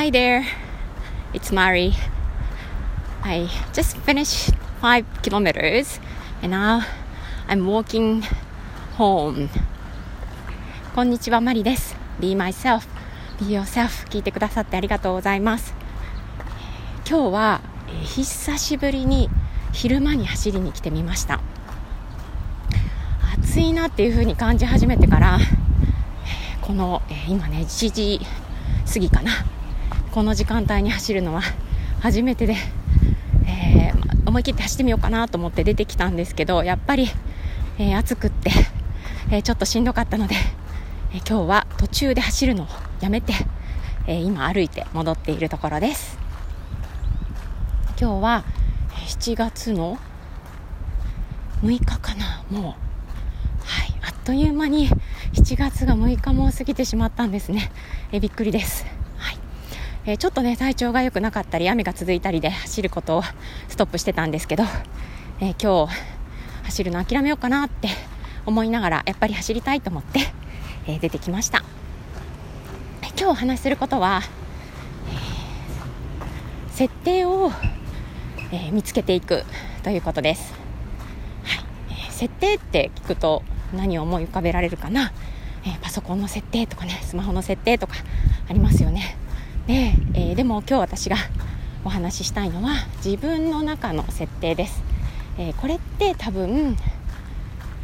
Hi there, it's Mari. I just finished five kilometers and now I'm walking home. こんにちは、マリです。Be myself, be yourself 聞いてくださってありがとうございます。今日は、久しぶりに昼間に走りに来てみました。暑いなっていう風に感じ始めてから、この、今ね、1時過ぎかな。この時間帯に走るのは初めてで、えー、思い切って走ってみようかなと思って出てきたんですけどやっぱり、えー、暑くって、えー、ちょっとしんどかったので、え今日は途中で走るのをやめて、え今歩いて戻っているところです。今日は7月の6日かな。もうはいあっという間に7月が6日も過ぎてしまったんですね。えびっくりです。えー、ちょっとね体調が良くなかったり雨が続いたりで走ることをストップしてたんですけど、えー、今日走るの諦めようかなって思いながらやっぱり走りたいと思って、えー、出てきました。今日お話しすることは、え設定を、え見つけていくということです、はい。え設定って聞くと何を思い浮かべられるかな、えパソコンの設定とかねスマホの設定とかありますよね。で,、えー、でも今日私がお話ししたいのは自分の中の設定です、えー、これって多分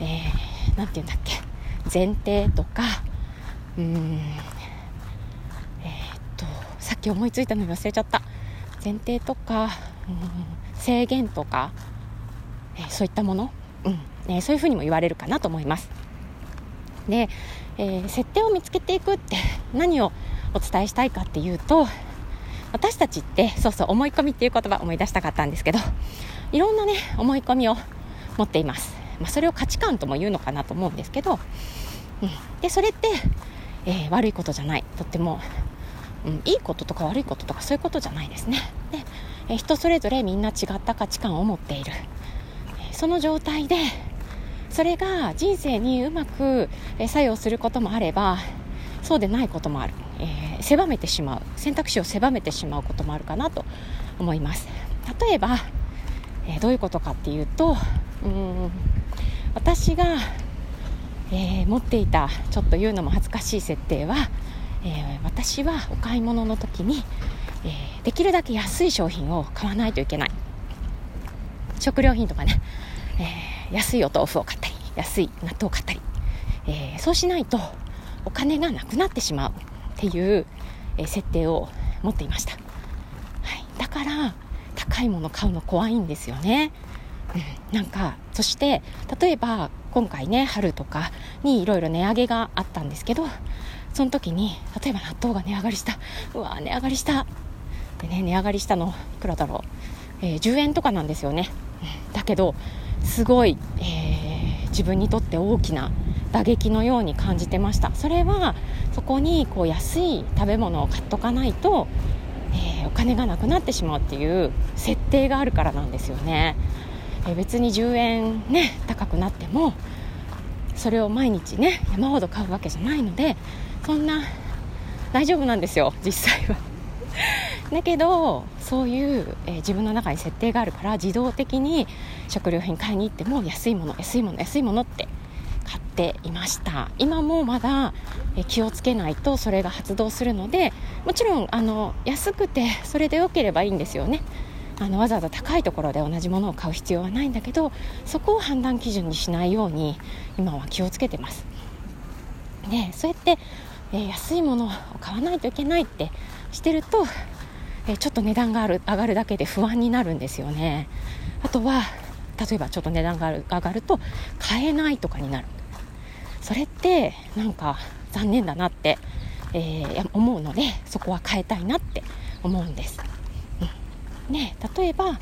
何、えー、て言うんだっけ？前提とかうんえー、っとさっき思いついたのに忘れちゃった。前提とか、うん、制限とか、えー、そういったもの、うんえー、そういうふうにも言われるかなと思います。で、えー、設定を見つけていくって何をお伝えしたいかっていうと私たちってそうそう思い込みっていう言葉思い出したかったんですけどいろんなね思い込みを持っています、まあ、それを価値観とも言うのかなと思うんですけど、うん、でそれって、えー、悪いことじゃない。とっても、うん、いいこととか悪いこととかそういうことじゃないですね。で、えー、人それぞれみんな違った価値観を持っている、その状態でそれが人生にうまく作用することもあればそうでないこともある、えー、狭めてしまう選択肢を狭めてしまうこともあるかなと思います。例えば、えー、どういうことかっていうとうん。私が、えー、持っていたちょっと言うのも恥ずかしい設定は、え私はお買い物の時に、えできるだけ安い商品を買わないといけない。食料品とかね、え安いお豆腐を買ったり安い納豆を買ったり、えそうしないとお金がなくなってしまうっていう、え設定を持っていました、はい、だから高いもの買うの怖いんですよね、うん、なんかそして例えば今回ね春とかにいろいろ値上げがあったんですけどその時に例えば納豆が値上がりした。うわ値上がりした。でね値上がりしたのいくらだろう、えー、10円とかなんですよね、うん、だけどすごい、えー、自分にとって大きな打撃のように感じてました。それはそこにこう安い食べ物を買っとかないと、えー、お金がなくなってしまうっていう設定があるからなんですよね、えー、別に10円ね高くなってもそれを毎日ね山ほど買うわけじゃないのでそんな大丈夫なんですよ実際は。だけどそういう、えー、自分の中に設定があるから自動的に食料品買いに行っても安いもの安いもの安いものって買っていました。今もまだ気をつけないとそれが発動するのでもちろんあの安くてそれで良ければいいんですよね。あのわざわざ高いところで同じものを買う必要はないんだけどそこを判断基準にしないように今は気をつけてます。でそうやって、えー、安いものを買わないといけないってしてると、えー、ちょっと値段がある上がるだけで不安になるんですよね。あとは例えばちょっと値段が上がると買えないとかになる。それってなんか残念だなって、えー、思うのでそこは変えたいなって思うんです、うん、ね例えば、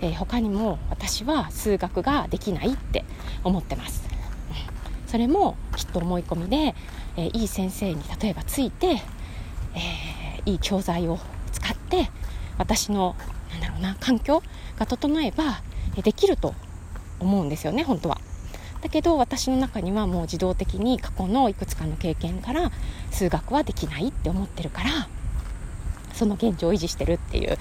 えー、他にも私は数学ができないって思ってます、うん、それもきっと思い込みで、えー、いい先生に例えばついて、えーいい教材を使って私のなんだろうな環境が整えばできると思うんですよね本当は。だけど私の中にはもう自動的に過去のいくつかの経験から数学はできないって思ってるからその現状を維持してるっていう、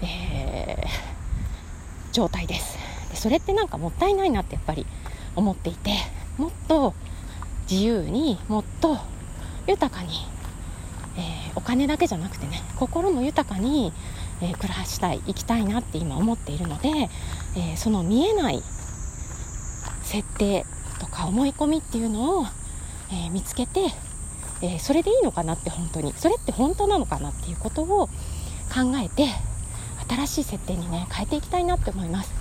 えー、状態です。でそれってなんかもったいないなってやっぱり思っていてもっと自由にもっと豊かに、えー、お金だけじゃなくてね心も豊かに、えー、暮らしたい生きたいなって今思っているので、え、その見えない設定とか思い込みっていうのを、え見つけて、えそれでいいのかなって本当にそれって本当なのかなっていうことを考えて新しい設定にね変えていきたいなって思います、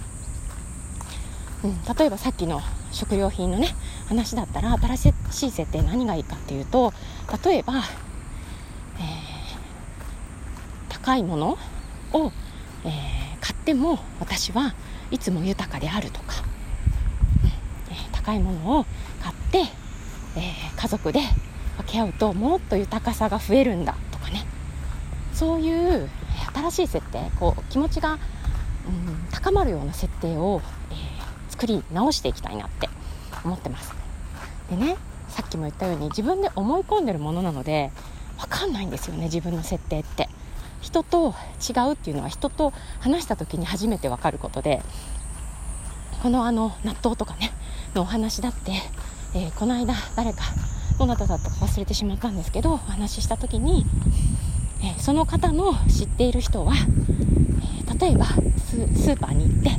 うん、例えばさっきの食料品のね話だったら新しい設定何がいいかっていうと例えば、えー、高いものを、え、買っても私はいつも豊かであるとか、高いものを買って、え家族で分け合うともっと豊かさが増えるんだとかね。そういう新しい設定こう気持ちが、うん、高まるような設定を、え作り直していきたいなって思ってます。でねさっきも言ったように自分で思い込んでるものなので分かんないんですよね自分の設定って。人と違うっていうのは人と話した時に初めて分かることでこのあの納豆とかねのお話だって、えー、この間誰かどなただったか忘れてしまったんですけどお話しした時に、えー、その方の知っている人は、えー、例えばスーパーに行って、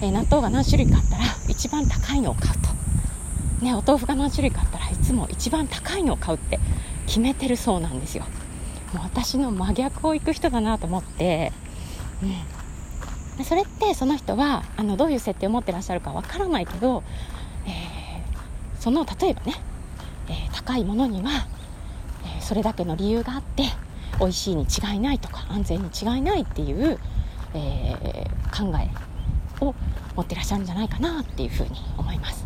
え納豆が何種類かあったら一番高いのを買うと。ね、お豆腐が何種類かあったらいつも一番高いのを買うって決めてるそうなんですよ。もう私の真逆を行く人だなと思って、うん、でそれってその人はあのどういう設定を持ってらっしゃるかわからないけど、えー、その例えばね、えー、高いものには、えー、それだけの理由があって美味しいに違いないとか安全に違いないっていう、え考えを持ってらっしゃるんじゃないかなっていうふうに思います。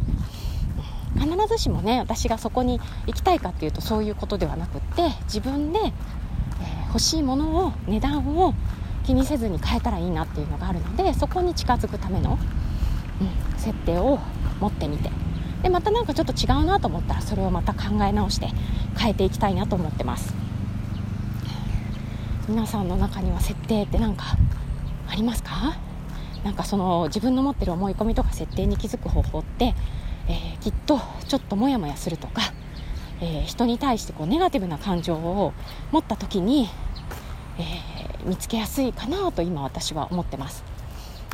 必ずしもね私がそこに行きたいかっていうとそういうことではなくって自分で、えー、欲しいものを値段を気にせずに変えたらいいなっていうのがあるのでそこに近づくための、うん、設定を持ってみて。でまたなんかちょっと違うなと思ったらそれをまた考え直して変えていきたいなと思ってます。皆さんの中には設定って何かありますか？なんかその自分の持ってる思い込みとか設定に気づく方法ってえー、きっとちょっとモヤモヤするとか、えー、人に対してこうネガティブな感情を持った時に、えー、見つけやすいかなと今私は思ってます。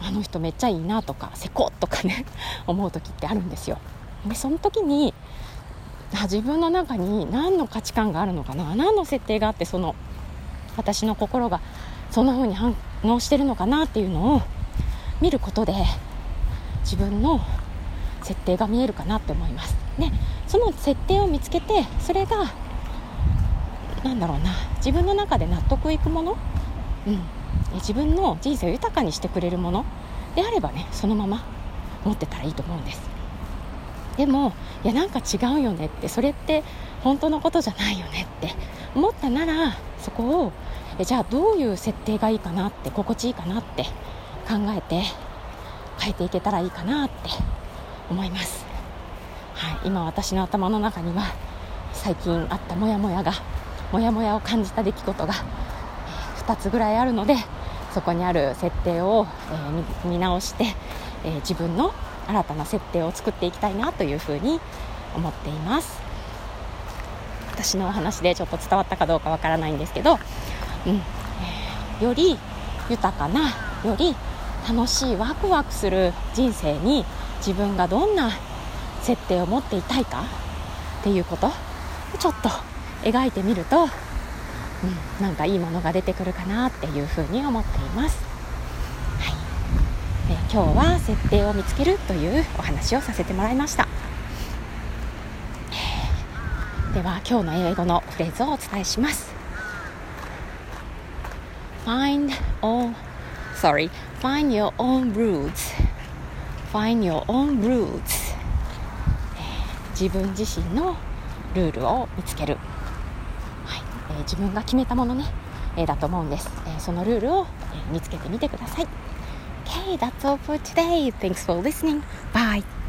あの人めっちゃいいなとかせことかね 思う時ってあるんですよ。でその時に自分の中に何の価値観があるのかな何の設定があってその私の心がそんな風に反応してるのかなっていうのを見ることで自分の設定が見えるかなって思います。でその設定を見つけてそれが何だろうな自分の中で納得いくもの、うん、自分の人生を豊かにしてくれるものであればねそのまま持ってたらいいと思うんです。でもいやなんか違うよねってそれって本当のことじゃないよねって思ったならそこをえじゃあどういう設定がいいかなって心地いいかなって考えて変えていけたらいいかなって思います、はい、今私の頭の中には最近あったモヤモヤがモヤモヤを感じた出来事が2つぐらいあるのでそこにある設定を、えー、見直して、えー、自分の新たな設定を作っていきたいなというふうに思っています。私のお話でちょっと伝わったかどうかわからないんですけど、うん、より豊かなより楽しいワクワクする人生に自分がどんな設定を持っていたいかっていうことちょっと描いてみると、うん、なんかいいものが出てくるかなっていうふうに思っています、はい。え今日は設定を見つけるというお話をさせてもらいました。では今日の英語のフレーズをお伝えします。Find all sorry find your own roots. Find your own rules、自分自身のルールを見つける、え、自分が決めたものね、え、だと思うんです、え、そのルールを、え、見つけてみてください k that's all for today thanks for listening bye